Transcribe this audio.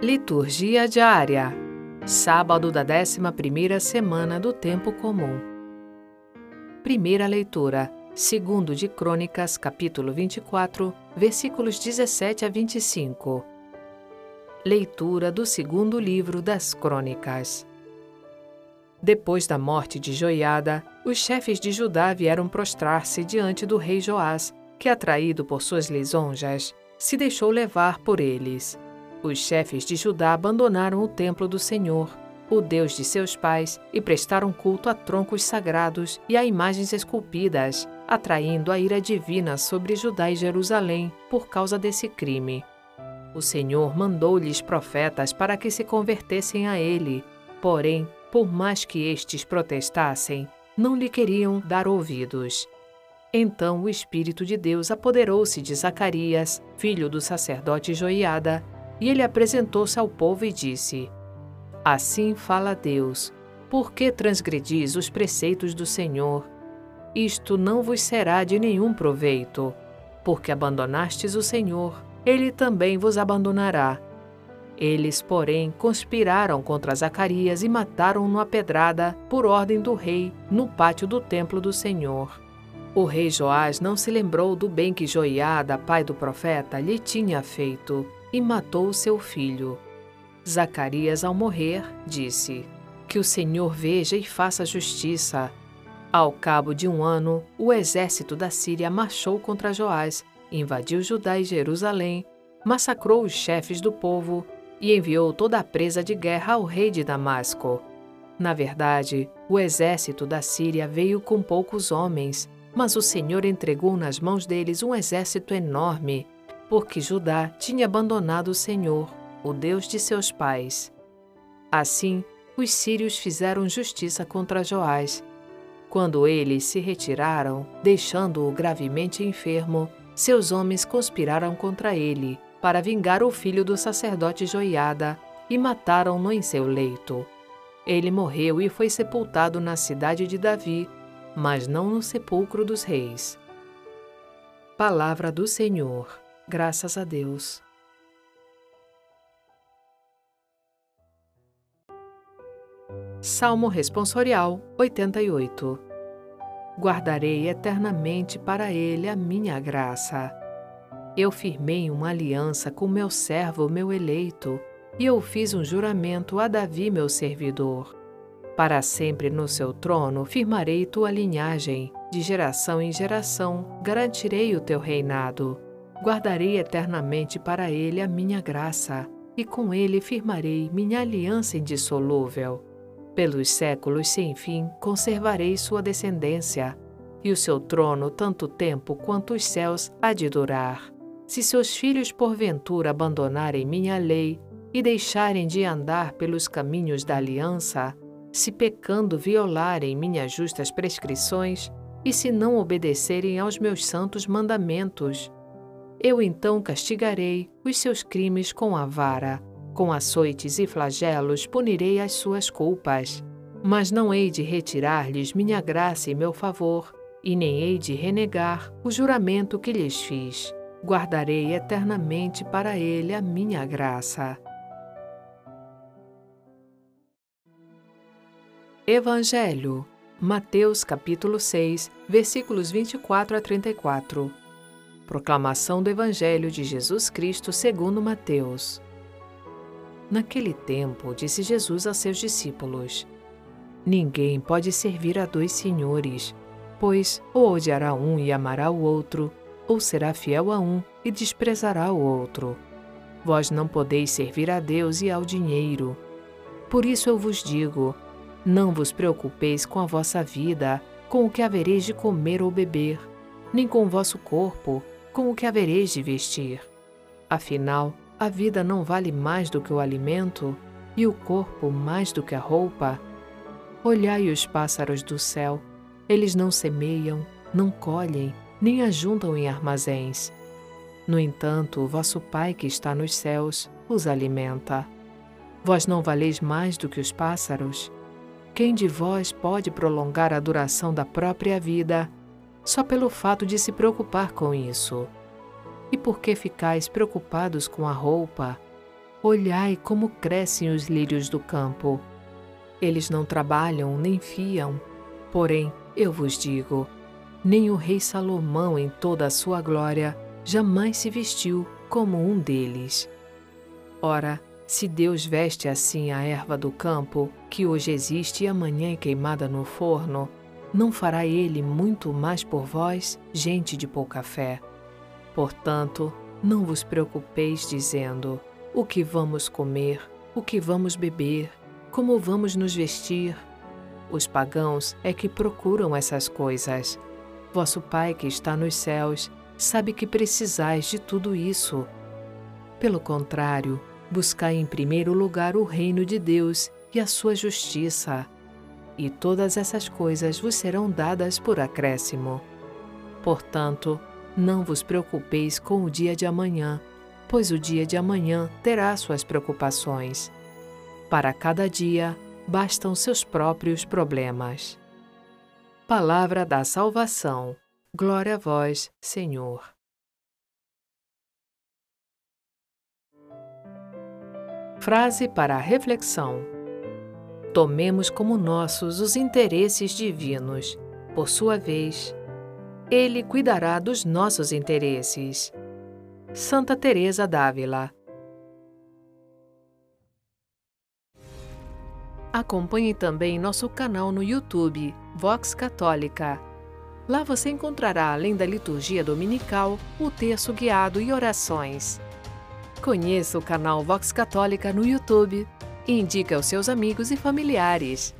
Liturgia diária. Sábado da 11ª semana do tempo comum. Primeira leitura. Segundo de Crônicas, capítulo 24, versículos 17 a 25. Leitura do segundo livro das Crônicas. Depois da morte de Joiada, os chefes de Judá vieram prostrar-se diante do rei Joás, que, atraído por suas lisonjas, se deixou levar por eles. Os chefes de Judá abandonaram o templo do Senhor, o Deus de seus pais, e prestaram culto a troncos sagrados e a imagens esculpidas, atraindo a ira divina sobre Judá e Jerusalém por causa desse crime. O Senhor mandou-lhes profetas para que se convertessem a ele, porém, por mais que estes protestassem, não lhe queriam dar ouvidos. Então o Espírito de Deus apoderou-se de Zacarias, filho do sacerdote Joiada, e ele apresentou-se ao povo e disse: Assim fala Deus: Por que transgredis os preceitos do Senhor? Isto não vos será de nenhum proveito, porque abandonastes o Senhor, ele também vos abandonará. Eles, porém, conspiraram contra Zacarias e mataram-no a pedrada, por ordem do rei, no pátio do templo do Senhor. O rei Joás não se lembrou do bem que Joiada, pai do profeta, lhe tinha feito, e matou seu filho. Zacarias, ao morrer, disse: Que o Senhor veja e faça justiça. Ao cabo de um ano, o exército da Síria marchou contra Joás, invadiu Judá e Jerusalém, massacrou os chefes do povo e enviou toda a presa de guerra ao rei de Damasco. Na verdade, o exército da Síria veio com poucos homens, mas o Senhor entregou nas mãos deles um exército enorme, porque Judá tinha abandonado o Senhor, o Deus de seus pais. Assim, os sírios fizeram justiça contra Joás. Quando eles se retiraram, deixando-o gravemente enfermo, seus homens conspiraram contra ele, para vingar o filho do sacerdote Joiada, e mataram-no em seu leito. Ele morreu e foi sepultado na cidade de Davi, mas não no sepulcro dos reis. Palavra do Senhor. Graças a Deus. Salmo Responsorial 88 Guardarei eternamente para ele a minha graça. Eu firmei uma aliança com meu servo, meu eleito, e eu fiz um juramento a Davi, meu servidor para sempre no seu trono firmarei tua linhagem, de geração em geração garantirei o teu reinado. Guardarei eternamente para ele a minha graça, e com ele firmarei minha aliança indissolúvel. Pelos séculos sem fim conservarei sua descendência, e o seu trono tanto tempo quanto os céus há de durar. Se seus filhos porventura abandonarem minha lei e deixarem de andar pelos caminhos da aliança, se pecando violarem minhas justas prescrições e se não obedecerem aos meus santos mandamentos. Eu então castigarei os seus crimes com a vara, com açoites e flagelos punirei as suas culpas. Mas não hei de retirar-lhes minha graça e meu favor, e nem hei de renegar o juramento que lhes fiz. Guardarei eternamente para ele a minha graça. Evangelho, Mateus capítulo 6, versículos 24 a 34. Proclamação do Evangelho de Jesus Cristo segundo Mateus. Naquele tempo, disse Jesus a seus discípulos: Ninguém pode servir a dois senhores, pois ou odiará um e amará o outro, ou será fiel a um e desprezará o outro. Vós não podeis servir a Deus e ao dinheiro. Por isso eu vos digo: não vos preocupeis com a vossa vida, com o que havereis de comer ou beber, nem com o vosso corpo, com o que havereis de vestir. Afinal, a vida não vale mais do que o alimento, e o corpo mais do que a roupa. Olhai os pássaros do céu, eles não semeiam, não colhem, nem ajuntam em armazéns. No entanto, vosso Pai que está nos céus os alimenta. Vós não valeis mais do que os pássaros? Quem de vós pode prolongar a duração da própria vida só pelo fato de se preocupar com isso? E por que ficais preocupados com a roupa? Olhai como crescem os lírios do campo. Eles não trabalham nem fiam. Porém, eu vos digo: nem o rei Salomão, em toda a sua glória, jamais se vestiu como um deles. Ora, se Deus veste assim a erva do campo, que hoje existe e amanhã é queimada no forno, não fará ele muito mais por vós, gente de pouca fé? Portanto, não vos preocupeis dizendo: o que vamos comer, o que vamos beber, como vamos nos vestir. Os pagãos é que procuram essas coisas. Vosso Pai que está nos céus sabe que precisais de tudo isso. Pelo contrário, buscai em primeiro lugar o reino de Deus e a sua justiça, e todas essas coisas vos serão dadas por acréscimo. Portanto, não vos preocupeis com o dia de amanhã, pois o dia de amanhã terá suas preocupações. Para cada dia bastam seus próprios problemas. Palavra da Salvação. Glória a vós, Senhor. Frase para a reflexão: Tomemos como nossos os interesses divinos. Por sua vez, Ele cuidará dos nossos interesses. Santa Teresa d'Ávila. Acompanhe também nosso canal no YouTube, Vox Católica. Lá você encontrará, além da liturgia dominical, o terço guiado e orações. Conheça o canal Vox Católica no YouTube e indique aos seus amigos e familiares.